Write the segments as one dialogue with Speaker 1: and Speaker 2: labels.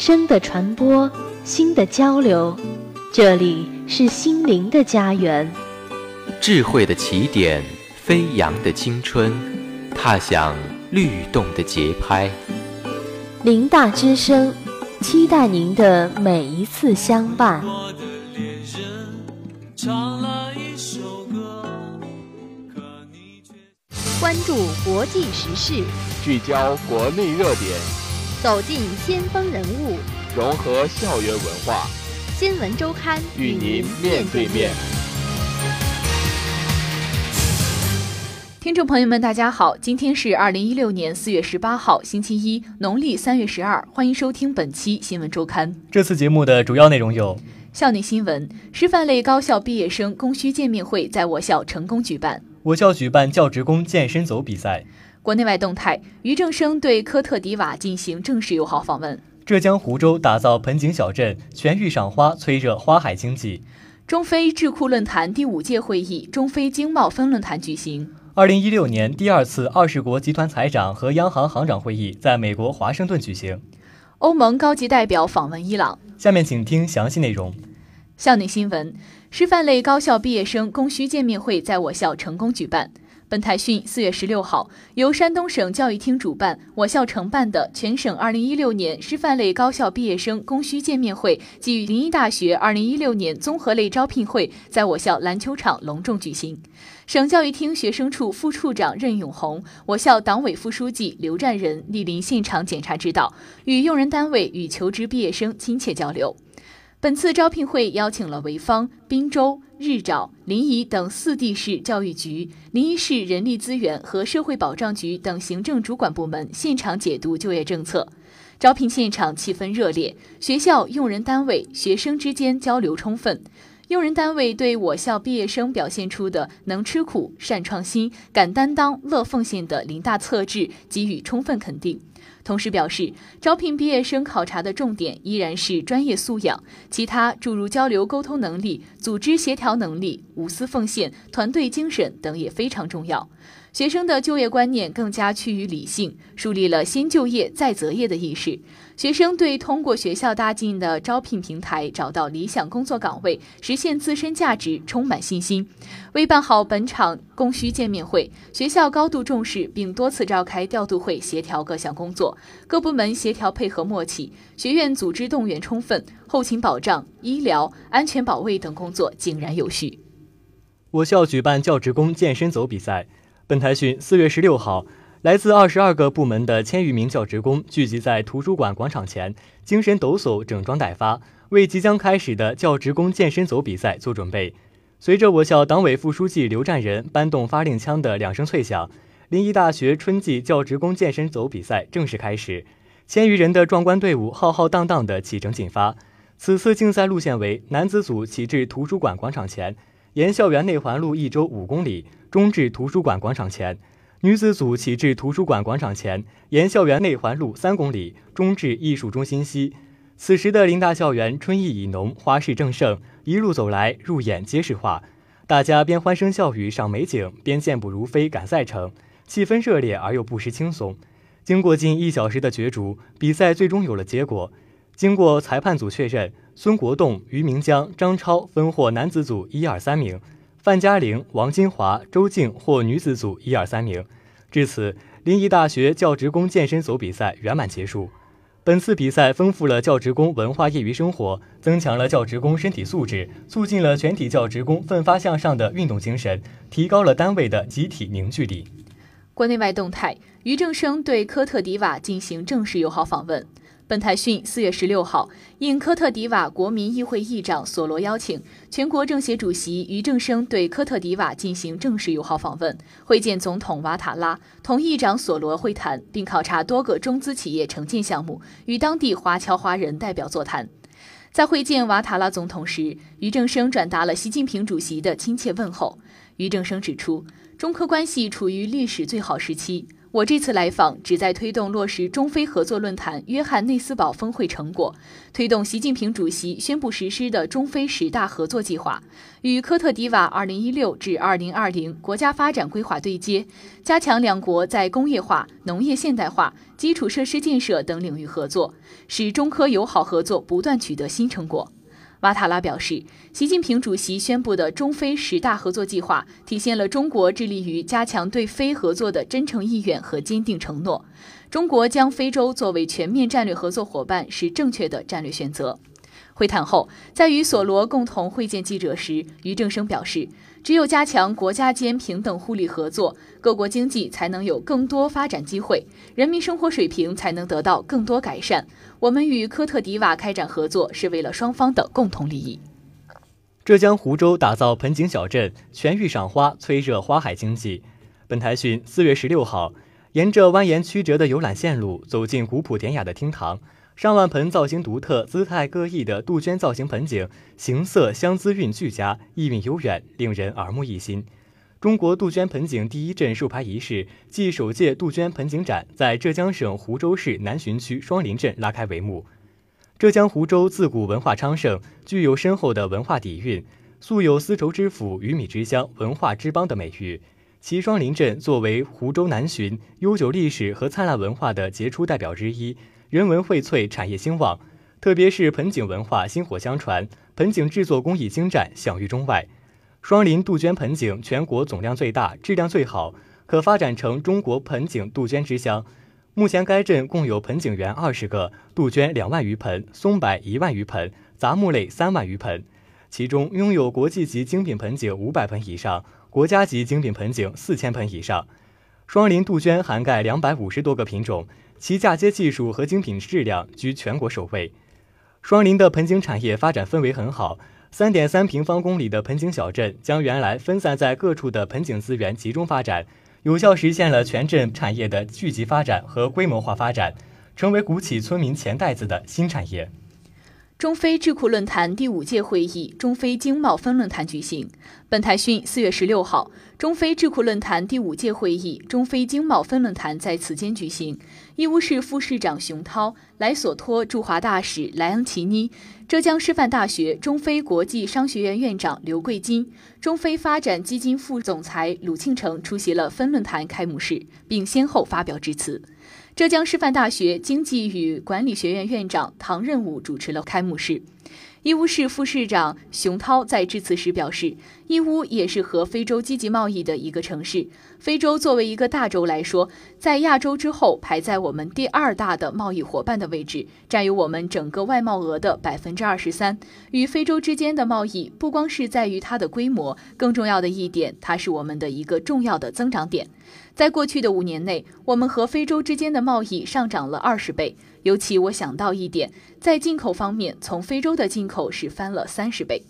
Speaker 1: 声的传播，心的交流，这里是心灵的家园。
Speaker 2: 智慧的起点，飞扬的青春，踏响律动的节拍。
Speaker 1: 林大之声，期待您的每一次相伴。
Speaker 3: 唱了一首歌关注国际时事，
Speaker 4: 聚焦国内热点，
Speaker 3: 走进先锋人物，
Speaker 4: 融合校园文化。
Speaker 3: 新闻周刊
Speaker 4: 与您面对面。
Speaker 5: 听众朋友们，大家好，今天是二零一六年四月十八号，星期一，农历三月十二，欢迎收听本期新闻周刊。
Speaker 6: 这次节目的主要内容有：
Speaker 5: 校内新闻，师范类高校毕业生供需见面会在我校成功举办。
Speaker 6: 我校举办教职工健身走比赛。
Speaker 5: 国内外动态：俞正声对科特迪瓦进行正式友好访问。
Speaker 6: 浙江湖州打造盆景小镇，全域赏花，催热花海经济。
Speaker 5: 中非智库论坛第五届会议中非经贸分论坛举行。
Speaker 6: 二零一六年第二次二十国集团财长和央行行长会议在美国华盛顿举行。
Speaker 5: 欧盟高级代表访问伊朗。
Speaker 6: 下面请听详细内容。
Speaker 5: 校内新闻。师范类高校毕业生供需见面会在我校成功举办。本台讯，四月十六号，由山东省教育厅主办，我校承办的全省二零一六年师范类高校毕业生供需见面会暨临沂大学二零一六年综合类招聘会在我校篮球场隆重举行。省教育厅学生处副处长任永红，我校党委副书记刘占仁莅临现场检查指导，与用人单位与求职毕业生亲切交流。本次招聘会邀请了潍坊、滨州、日照、临沂等四地市教育局、临沂市人力资源和社会保障局等行政主管部门现场解读就业政策。招聘现场气氛热烈，学校、用人单位、学生之间交流充分。用人单位对我校毕业生表现出的能吃苦、善创新、敢担当、乐奉献的林大策质给予充分肯定。同时表示，招聘毕业生考察的重点依然是专业素养，其他诸如交流沟通能力、组织协调能力、无私奉献、团队精神等也非常重要。学生的就业观念更加趋于理性，树立了先就业再择业的意识。学生对通过学校搭建的招聘平台找到理想工作岗位、实现自身价值充满信心。为办好本场供需见面会，学校高度重视，并多次召开调度会协调各项工作，各部门协调配合默契，学院组织动员充分，后勤保障、医疗、安全保卫等工作井然有序。
Speaker 6: 我校举办教职工健身走比赛。本台讯，四月十六号，来自二十二个部门的千余名教职工聚集在图书馆广场前，精神抖擞，整装待发，为即将开始的教职工健身走比赛做准备。随着我校党委副书记刘占仁搬动发令枪的两声脆响，临沂大学春季教职工健身走比赛正式开始。千余人的壮观队伍浩浩荡荡地启程进发。此次竞赛路线为：男子组起至图书馆广场前，沿校园内环路一周五公里。中至图书馆广场前，女子组起至图书馆广场前，沿校园内环路三公里，中至艺术中心西。此时的林大校园春意已浓，花市正盛，一路走来，入眼皆是画。大家边欢声笑语赏美景，边健步如飞赶赛程，气氛热烈而又不失轻松。经过近一小时的角逐，比赛最终有了结果。经过裁判组确认，孙国栋、于明江、张超分获男子组一二三名。范嘉玲、王金华、周静获女子组一二三名。至此，临沂大学教职工健身走比赛圆满结束。本次比赛丰富了教职工文化业余生活，增强了教职工身体素质，促进了全体教职工奋发向上的运动精神，提高了单位的集体凝聚力。
Speaker 5: 国内外动态：俞正声对科特迪瓦进行正式友好访问。本台讯，四月十六号，应科特迪瓦国民议会议长索罗邀请，全国政协主席俞正声对科特迪瓦进行正式友好访问，会见总统瓦塔拉，同议长索罗会谈，并考察多个中资企业承建项目，与当地华侨华人代表座谈。在会见瓦塔拉总统时，俞正声转达了习近平主席的亲切问候。俞正声指出，中科关系处于历史最好时期。我这次来访旨在推动落实中非合作论坛约翰内斯堡峰会成果，推动习近平主席宣布实施的中非十大合作计划，与科特迪瓦2016至2020国家发展规划对接，加强两国在工业化、农业现代化、基础设施建设等领域合作，使中科友好合作不断取得新成果。瓦塔拉表示，习近平主席宣布的中非十大合作计划，体现了中国致力于加强对非合作的真诚意愿和坚定承诺。中国将非洲作为全面战略合作伙伴是正确的战略选择。会谈后，在与索罗共同会见记者时，俞正声表示。只有加强国家间平等互利合作，各国经济才能有更多发展机会，人民生活水平才能得到更多改善。我们与科特迪瓦开展合作是为了双方的共同利益。
Speaker 6: 浙江湖州打造盆景小镇，全域赏花，催热花海经济。本台讯，四月十六号，沿着蜿蜒曲折的游览线路，走进古朴典雅的厅堂。上万盆造型独特、姿态各异的杜鹃造型盆景，形色香姿韵俱佳，意蕴悠远，令人耳目一新。中国杜鹃盆景第一阵授牌仪式暨首届杜鹃盆景展在浙江省湖州市南浔区双林镇拉开帷幕。浙江湖州自古文化昌盛，具有深厚的文化底蕴，素有丝绸之府、鱼米之乡、文化之邦的美誉。其双林镇作为湖州南浔悠久历史和灿烂文化的杰出代表之一。人文荟萃，产业兴旺，特别是盆景文化薪火相传，盆景制作工艺精湛，享誉中外。双林杜鹃盆景全国总量最大，质量最好，可发展成中国盆景杜鹃之乡。目前该镇共有盆景园二十个，杜鹃两万余盆，松柏一万余盆，杂木类三万余盆，其中拥有国际级精品盆景五百盆以上，国家级精品盆景四千盆以上。双林杜鹃涵盖两百五十多个品种。其嫁接技术和精品质量居全国首位。双林的盆景产业发展氛围很好，三点三平方公里的盆景小镇将原来分散在各处的盆景资源集中发展，有效实现了全镇产业的聚集发展和规模化发展，成为鼓起村民钱袋子的新产业。
Speaker 5: 中非智库论坛第五届会议中非经贸分论坛举行。本台讯，四月十六号，中非智库论坛第五届会议中非经贸分论坛在此间举行。义乌市副市长熊涛、莱索托驻华大使莱昂齐尼、浙江师范大学中非国际商学院院长刘桂金、中非发展基金副总裁鲁庆成出席了分论坛开幕式，并先后发表致辞。浙江师范大学经济与管理学院院长唐任武主持了开幕式。义乌市副市长熊涛在致辞时表示，义乌也是和非洲积极贸易的一个城市。非洲作为一个大洲来说，在亚洲之后排在我们第二大的贸易伙伴的位置，占有我们整个外贸额的百分之二十三。与非洲之间的贸易不光是在于它的规模，更重要的一点，它是我们的一个重要的增长点。在过去的五年内，我们和非洲之间的贸易上涨了二十倍。尤其我想到一点，在进口方面，从非洲的进口是翻了三十倍。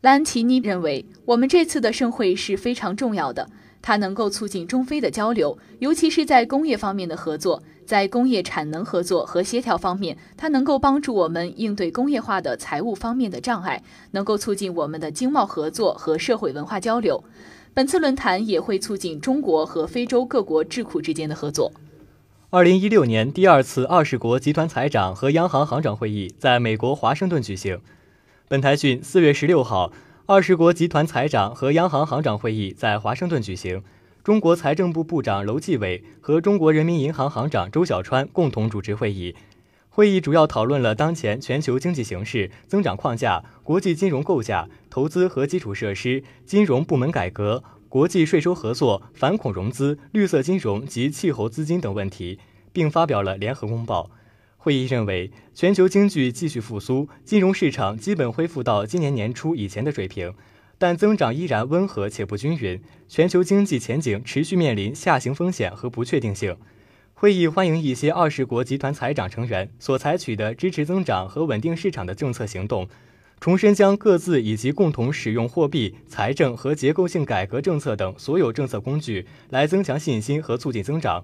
Speaker 5: 兰奇尼认为，我们这次的盛会是非常重要的，它能够促进中非的交流，尤其是在工业方面的合作，在工业产能合作和协调方面，它能够帮助我们应对工业化的财务方面的障碍，能够促进我们的经贸合作和社会文化交流。本次论坛也会促进中国和非洲各国智库之间的合作。
Speaker 6: 二零一六年第二次二十国集团财长和央行行长会议在美国华盛顿举行。本台讯，四月十六号，二十国集团财长和央行行长会议在华盛顿举行。中国财政部部长楼继伟和中国人民银行行长周小川共同主持会议。会议主要讨论了当前全球经济形势、增长框架、国际金融构架、投资和基础设施、金融部门改革。国际税收合作、反恐融资、绿色金融及气候资金等问题，并发表了联合公报。会议认为，全球经济继续复苏，金融市场基本恢复到今年年初以前的水平，但增长依然温和且不均匀。全球经济前景持续面临下行风险和不确定性。会议欢迎一些二十国集团财长成员所采取的支持增长和稳定市场的政策行动。重申将各自以及共同使用货币、财政和结构性改革政策等所有政策工具来增强信心和促进增长。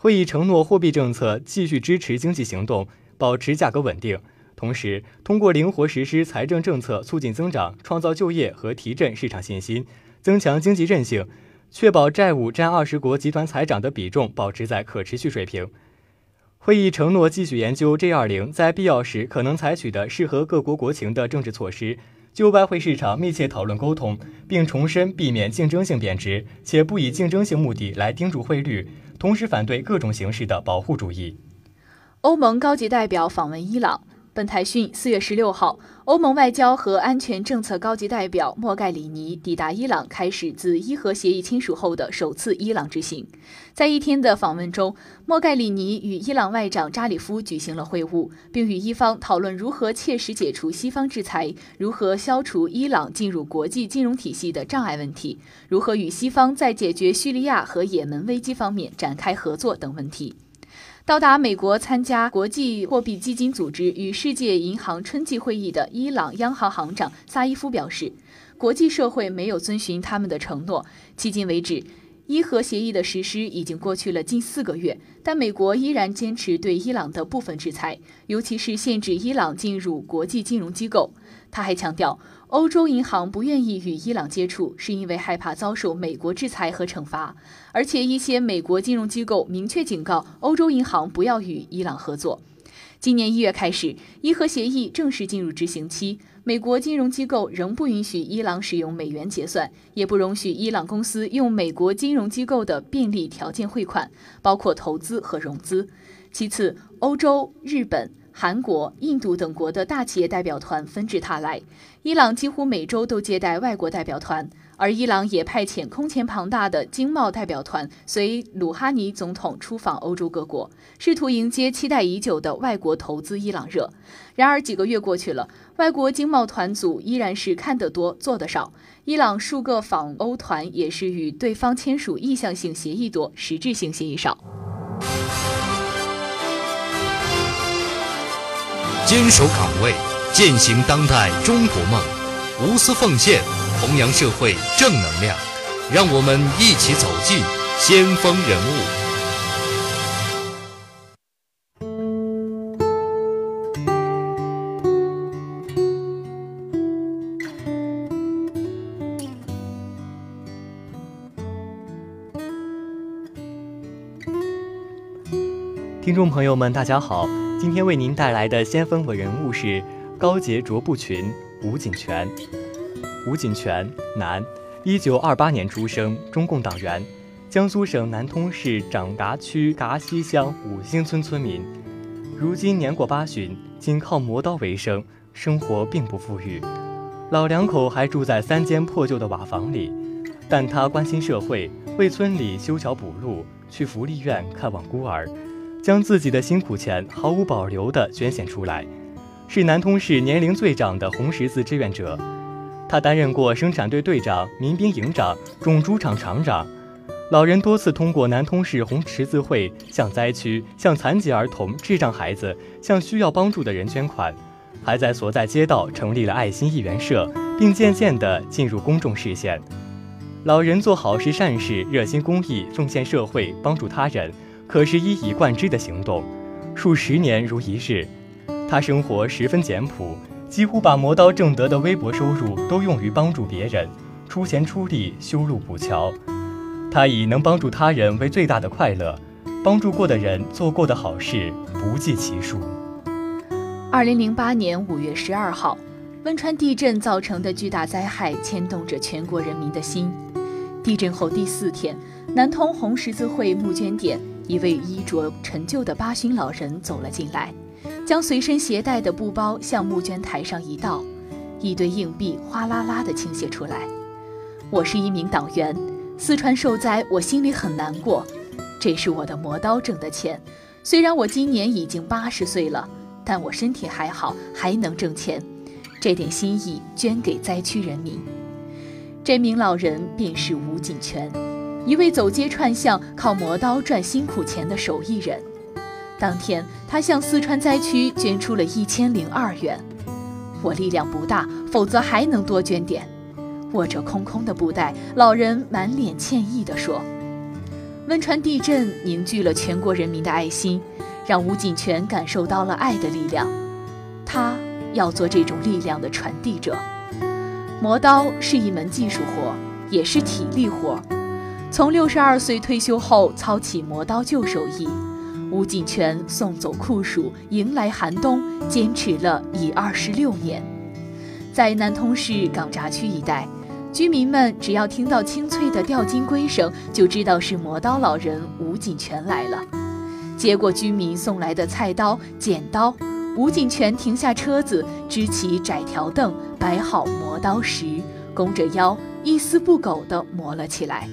Speaker 6: 会议承诺，货币政策继续支持经济行动，保持价格稳定，同时通过灵活实施财政政策促进增长，创造就业和提振市场信心，增强经济韧性。确保债务占二十国集团财长的比重保持在可持续水平。会议承诺继续研究 G20 在必要时可能采取的适合各国国情的政治措施，就外汇市场密切讨论沟通，并重申避免竞争性贬值，且不以竞争性目的来盯住汇率，同时反对各种形式的保护主义。
Speaker 5: 欧盟高级代表访问伊朗。本台讯，四月十六号，欧盟外交和安全政策高级代表莫盖里尼抵达伊朗，开始自伊核协议签署后的首次伊朗之行。在一天的访问中，莫盖里尼与伊朗外长扎里夫举行了会晤，并与伊方讨论如何切实解除西方制裁，如何消除伊朗进入国际金融体系的障碍问题，如何与西方在解决叙利亚和也门危机方面展开合作等问题。到达美国参加国际货币基金组织与世界银行春季会议的伊朗央行行长萨伊夫表示，国际社会没有遵循他们的承诺。迄今为止，伊核协议的实施已经过去了近四个月，但美国依然坚持对伊朗的部分制裁，尤其是限制伊朗进入国际金融机构。他还强调。欧洲银行不愿意与伊朗接触，是因为害怕遭受美国制裁和惩罚。而且，一些美国金融机构明确警告欧洲银行不要与伊朗合作。今年一月开始，伊核协议正式进入执行期。美国金融机构仍不允许伊朗使用美元结算，也不容许伊朗公司用美国金融机构的便利条件汇款，包括投资和融资。其次，欧洲、日本。韩国、印度等国的大企业代表团纷至沓来，伊朗几乎每周都接待外国代表团，而伊朗也派遣空前庞大的经贸代表团随鲁哈尼总统出访欧洲各国，试图迎接期待已久的外国投资伊朗热。然而几个月过去了，外国经贸团组依然是看得多做得少，伊朗数个访欧团也是与对方签署意向性协议多，实质性协议少。
Speaker 7: 坚守岗位，践行当代中国梦，无私奉献，弘扬社会正能量。让我们一起走进先锋人物。
Speaker 6: 听众朋友们，大家好。今天为您带来的先锋人物是高洁卓布群吴景泉。吴锦泉，男，一九二八年出生，中共党员，江苏省南通市长嘎区达西乡五星村村民。如今年过八旬，仅靠磨刀为生，生活并不富裕。老两口还住在三间破旧的瓦房里，但他关心社会，为村里修桥补路，去福利院看望孤儿。将自己的辛苦钱毫无保留地捐献出来，是南通市年龄最长的红十字志愿者。他担任过生产队队长、民兵营长、种猪场厂长。老人多次通过南通市红十字会向灾区、向残疾儿童、智障孩子、向需要帮助的人捐款，还在所在街道成立了爱心义援社，并渐渐地进入公众视线。老人做好事善事，热心公益，奉献社会，帮助他人。可是，一以贯之的行动，数十年如一日。他生活十分简朴，几乎把磨刀挣得的微薄收入都用于帮助别人，出钱出力修路补桥。他以能帮助他人为最大的快乐，帮助过的人做过的好事不计其数。
Speaker 5: 二零零八年五月十二号，汶川地震造成的巨大灾害牵动着全国人民的心。地震后第四天，南通红十字会募捐点。一位衣着陈旧的八旬老人走了进来，将随身携带的布包向募捐台上一倒，一堆硬币哗啦啦地倾泻出来。我是一名党员，四川受灾，我心里很难过。这是我的磨刀挣的钱，虽然我今年已经八十岁了，但我身体还好，还能挣钱。这点心意捐给灾区人民。这名老人便是吴锦泉。一位走街串巷、靠磨刀赚辛苦钱的手艺人，当天他向四川灾区捐出了一千零二元。我力量不大，否则还能多捐点。握着空空的布袋，老人满脸歉意地说：“汶川地震凝聚了全国人民的爱心，让吴锦泉感受到了爱的力量。他要做这种力量的传递者。磨刀是一门技术活，也是体力活。”从六十二岁退休后操起磨刀旧手艺，吴锦泉送走酷暑，迎来寒冬，坚持了已二十六年。在南通市港闸区一带，居民们只要听到清脆的吊金龟声，就知道是磨刀老人吴锦泉来了。接过居民送来的菜刀、剪刀，吴锦泉停下车子，支起窄条凳，摆好磨刀石，弓着腰，一丝不苟地磨了起来。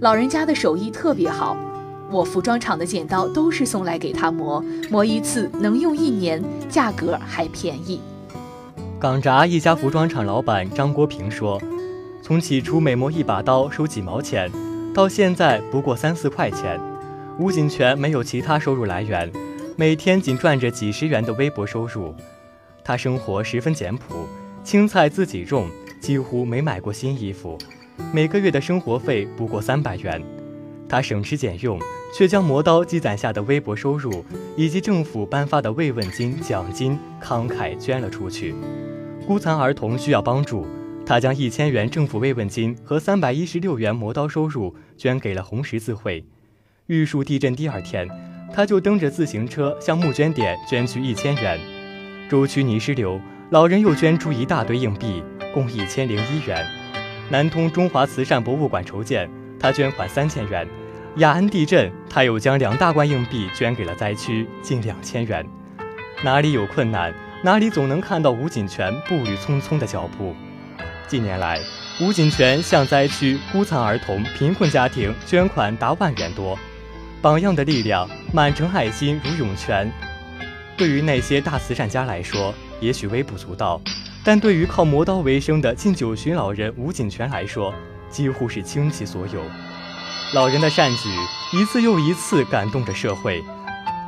Speaker 5: 老人家的手艺特别好，我服装厂的剪刀都是送来给他磨，磨一次能用一年，价格还便宜。
Speaker 6: 港闸一家服装厂老板张国平说：“从起初每磨一把刀收几毛钱，到现在不过三四块钱。吴锦泉没有其他收入来源，每天仅赚着几十元的微薄收入。他生活十分简朴，青菜自己种，几乎没买过新衣服。”每个月的生活费不过三百元，他省吃俭用，却将磨刀积攒下的微薄收入以及政府颁发的慰问金奖金慷慨捐了出去。孤残儿童需要帮助，他将一千元政府慰问金和三百一十六元磨刀收入捐给了红十字会。玉树地震第二天，他就蹬着自行车向募捐点捐去一千元。周区泥石流，老人又捐出一大堆硬币，共一千零一元。南通中华慈善博物馆筹建，他捐款三千元；雅安地震，他又将两大罐硬币捐给了灾区，近两千元。哪里有困难，哪里总能看到吴锦泉步履匆匆的脚步。近年来，吴锦泉向灾区孤残儿童、贫困家庭捐款达万元多，榜样的力量，满城爱心如涌泉。对于那些大慈善家来说，也许微不足道。但对于靠磨刀为生的近九旬老人吴锦泉来说，几乎是倾其所有。老人的善举一次又一次感动着社会，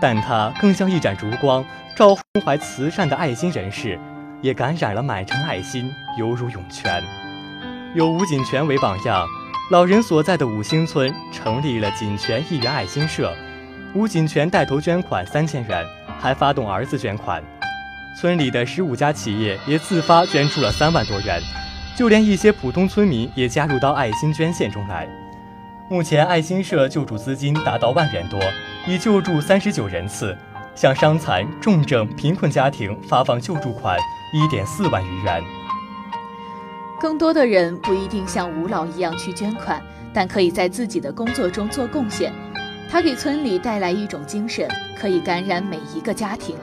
Speaker 6: 但他更像一盏烛光，照胸怀慈善的爱心人士，也感染了满城爱心，犹如涌泉。有吴锦泉为榜样，老人所在的五星村成立了锦泉一元爱心社，吴锦泉带头捐款三千元，还发动儿子捐款。村里的十五家企业也自发捐出了三万多元，就连一些普通村民也加入到爱心捐献中来。目前爱心社救助资金达到万元多，已救助三十九人次，向伤残、重症、贫困家庭发放救助款一点四万余元。
Speaker 5: 更多的人不一定像吴老一样去捐款，但可以在自己的工作中做贡献。他给村里带来一种精神，可以感染每一个家庭。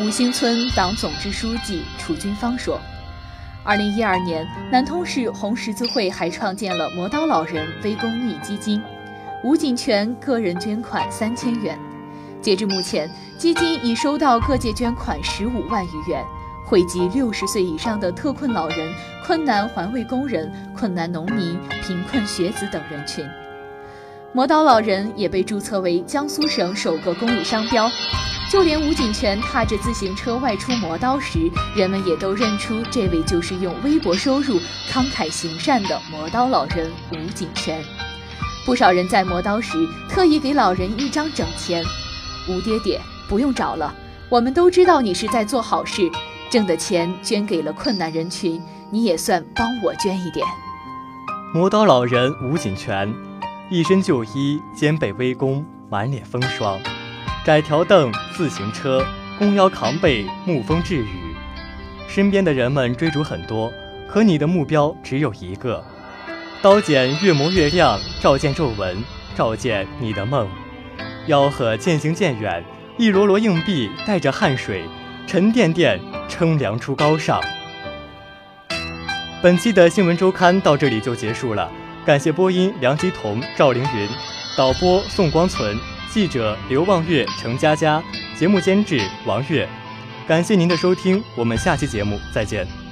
Speaker 5: 五星村党总支书记楚军芳说：“二零一二年，南通市红十字会还创建了磨刀老人微公益基金，吴锦泉个人捐款三千元。截至目前，基金已收到各界捐款十五万余元，惠及六十岁以上的特困老人、困难环卫工人、困难农民、贫困学子等人群。磨刀老人也被注册为江苏省首个公益商标。”就连吴锦泉踏着自行车外出磨刀时，人们也都认出这位就是用微薄收入慷慨行善的磨刀老人吴锦泉。不少人在磨刀时特意给老人一张整钱。吴爹爹，不用找了，我们都知道你是在做好事，挣的钱捐给了困难人群，你也算帮我捐一点。
Speaker 6: 磨刀老人吴锦泉，一身旧衣，肩背微弓，满脸风霜。窄条凳、自行车，弓腰扛背，沐风致雨。身边的人们追逐很多，可你的目标只有一个。刀剪越磨越亮，照见皱纹，照见你的梦。吆喝渐行渐远，一摞摞硬币带着汗水，沉甸甸称量出高尚。本期的新闻周刊到这里就结束了，感谢播音梁吉彤、赵凌云，导播宋光存。记者刘望月、程佳佳，节目监制王月，感谢您的收听，我们下期节目再见。